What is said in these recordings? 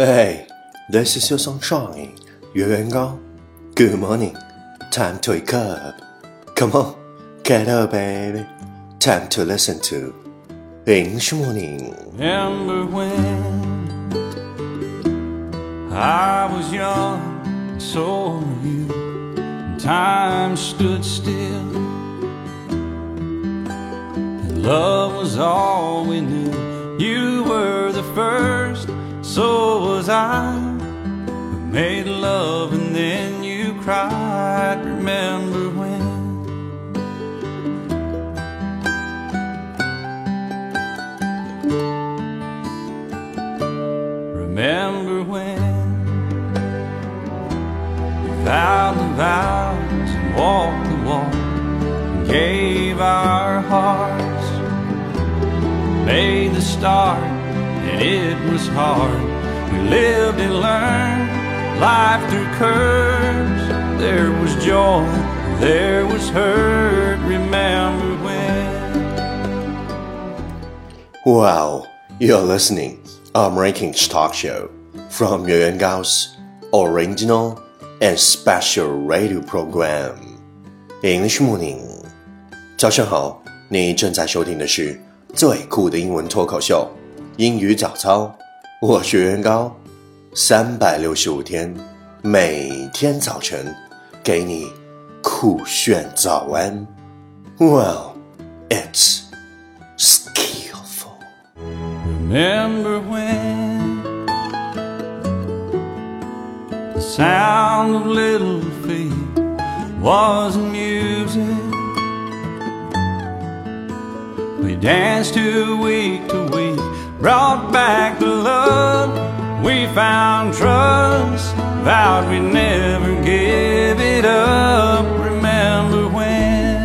Hey, this is your sunshine, Yuan Gao. Good morning. Time to wake up. Come on, get up, baby. Time to listen to English Morning. Remember when I was young, so were you. Time stood still. And love was all we knew. You were the first so was I. We made love and then you cried. Remember when? Remember when we vowed the vows and walked the walk gave our hearts, made the start, and it was hard. We lived and learned life through curves. There was joy, there was hurt. Remember when? Wow, you're listening I'm Rankings Talk Show from Yuan Gao's original and special radio program English Morning。早上好，你正在收听的是最酷的英文脱口秀——英语早操。 我是袁高，三百六十五天，每天早晨给你酷炫早安。Well, it's skillful. Remember when the sound of little feet was music? We danced to week to week, brought back the love. We found trust, vowed we'd never give it up. Remember when?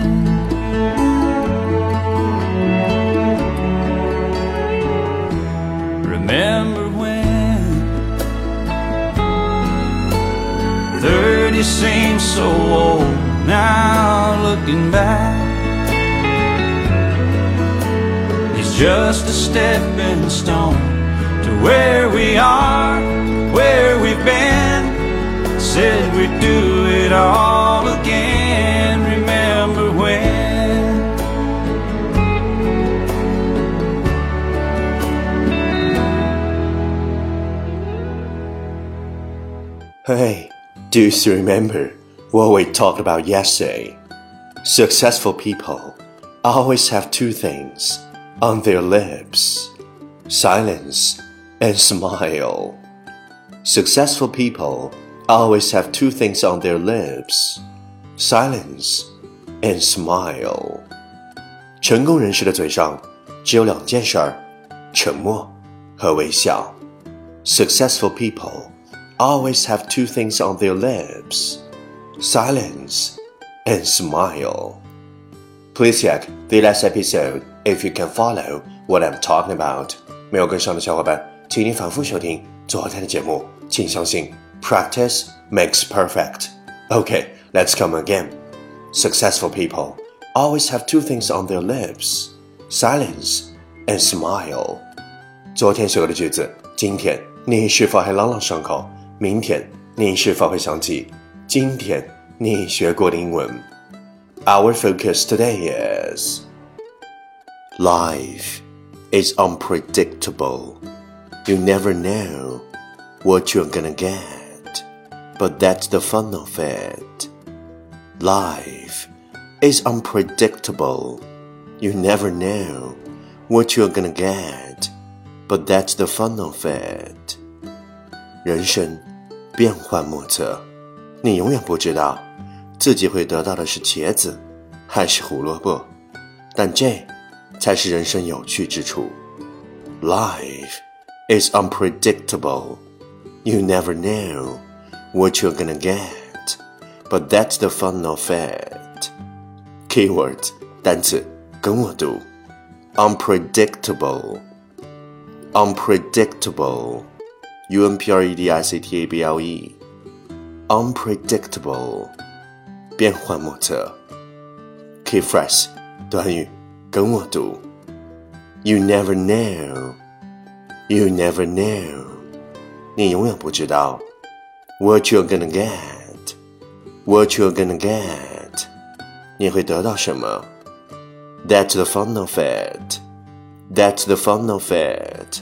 Remember when 30 seems so old now looking back just a stepping stone to where we are, where we've been. Said we'd do it all again. Remember when? Hey, do you remember what we talked about yesterday? Successful people always have two things on their lips silence and smile. Successful people always have two things on their lips silence and smile. 成功人士的嘴上只有两件事儿：沉默和微笑。Successful people always have two things on their lips silence and smile. Please check the last episode if you can follow what I'm talking about. 没有跟上的小伙伴，请你反复收听昨天的节目。请相信，practice makes perfect. Okay, let's come again. Successful people always have two things on their lips silence and smile. 昨天学过的句子，今天你是否还朗朗上口？明天你是否会想起今天你学过的英文？Our focus today is life is unpredictable. You never know what you're gonna get, but that's the fun of it. Life is unpredictable. You never know what you're gonna get, but that's the fun of it. 人生变幻莫测，你永远不知道自己会得到的是茄子还是胡萝卜，但这 才是人生有趣之处。Life is unpredictable. You never know what you're gonna get, but that's the fun of it. Keywords 单词跟我读，unpredictable, unpredictable, u n p r e d i c t a b l e, unpredictable, 变幻莫测。Key phrase 短语 跟我读，You never know, you never know, 你永远不知道 what you're gonna get, what you're gonna get，你会得到什么。That's the fun of it. That's the fun of it.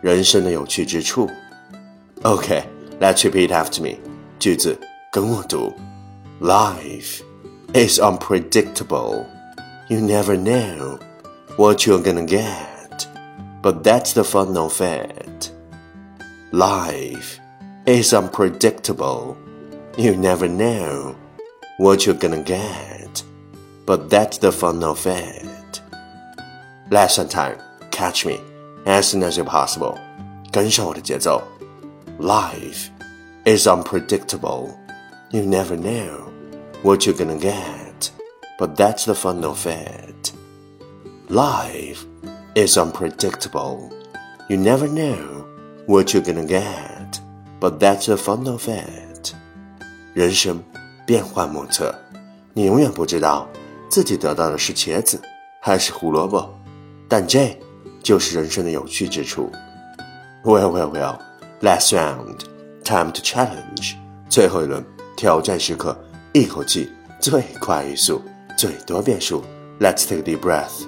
人生的有趣之处。Okay, let's repeat after me. 句子跟我读。Life is unpredictable. You never know what you're gonna get, but that's the fun of it. Life is unpredictable. You never know what you're gonna get, but that's the fun of it. Lesson time, catch me as soon as you're possible. 跟上我的节奏。Life is unpredictable. You never know what you're gonna get, but that's the fun of it. Life is unpredictable. You never know what you're gonna get, but that's the fun of it. 人生变幻莫测，你永远不知道自己得到的是茄子还是胡萝卜，但这就是人生的有趣之处。Well, well, well. Last round, time to challenge. 最后一轮挑战时刻，一口气最快语速， 最多变数。Let's take a deep breath.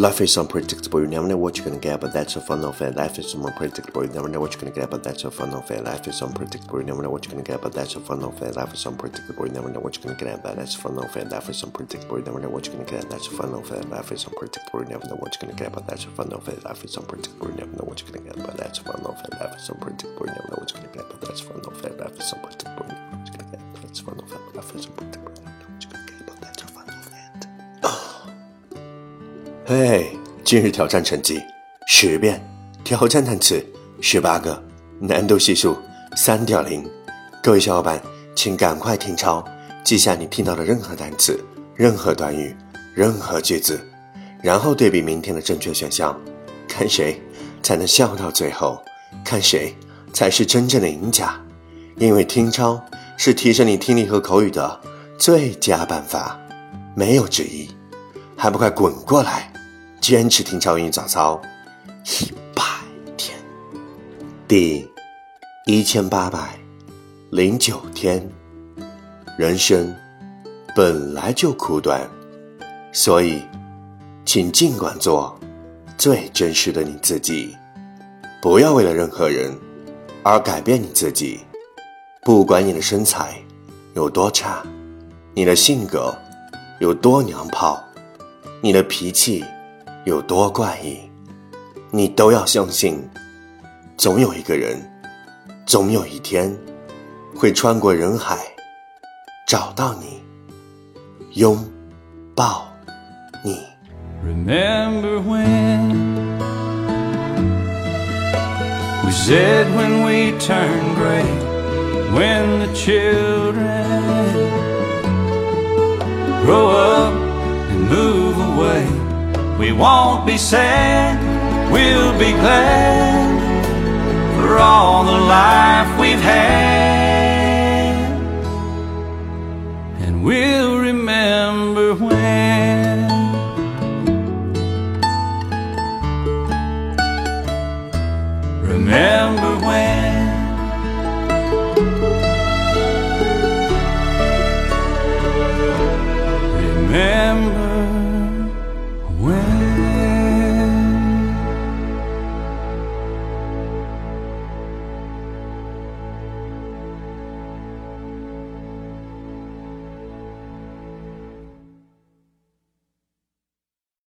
Life is unpredictable. You never know what you're gonna get, but that's the fun of it. Life is unpredictable. You never know what you're gonna get, but that's the fun of it. Life is unpredictable. You never know what you're gonna get, but that's the fun of it. Life is unpredictable. You never know what you're gonna get, but that's the fun of it. Life is unpredictable. You never know what you're gonna get, that's the fun of it. Life is unpredictable. You never know what you're gonna get, but that's the fun of it. Life is unpredictable. You never know what you're gonna get, but that's the fun of it. Life is unpredictable. You never know what you're gonna get, but that's the fun of it. Life is 嘿今日挑战成绩十遍，挑战单词十八个，难度系数三点零。各位小伙伴，请赶快听抄，记下你听到的任何单词、任何短语、任何句子，然后对比明天的正确选项，看谁才能笑到最后，看谁才是真正的赢家。因为听抄是提升你听力和口语的最佳办法，没有之一。还不快滚过来！坚持听超英早操一百天，第一千八百零九天。人生本来就苦短，所以请尽管做最真实的你自己，不要为了任何人而改变你自己。不管你的身材有多差，你的性格有多娘炮，你的脾气。有多怪异，你都要相信，总有一个人，总有一天，会穿过人海，找到你，拥抱你。Remember when we said when we turned gray, when the child We won't be sad, we'll be glad for all the life we've had. And we'll remember when. Remember when. Remember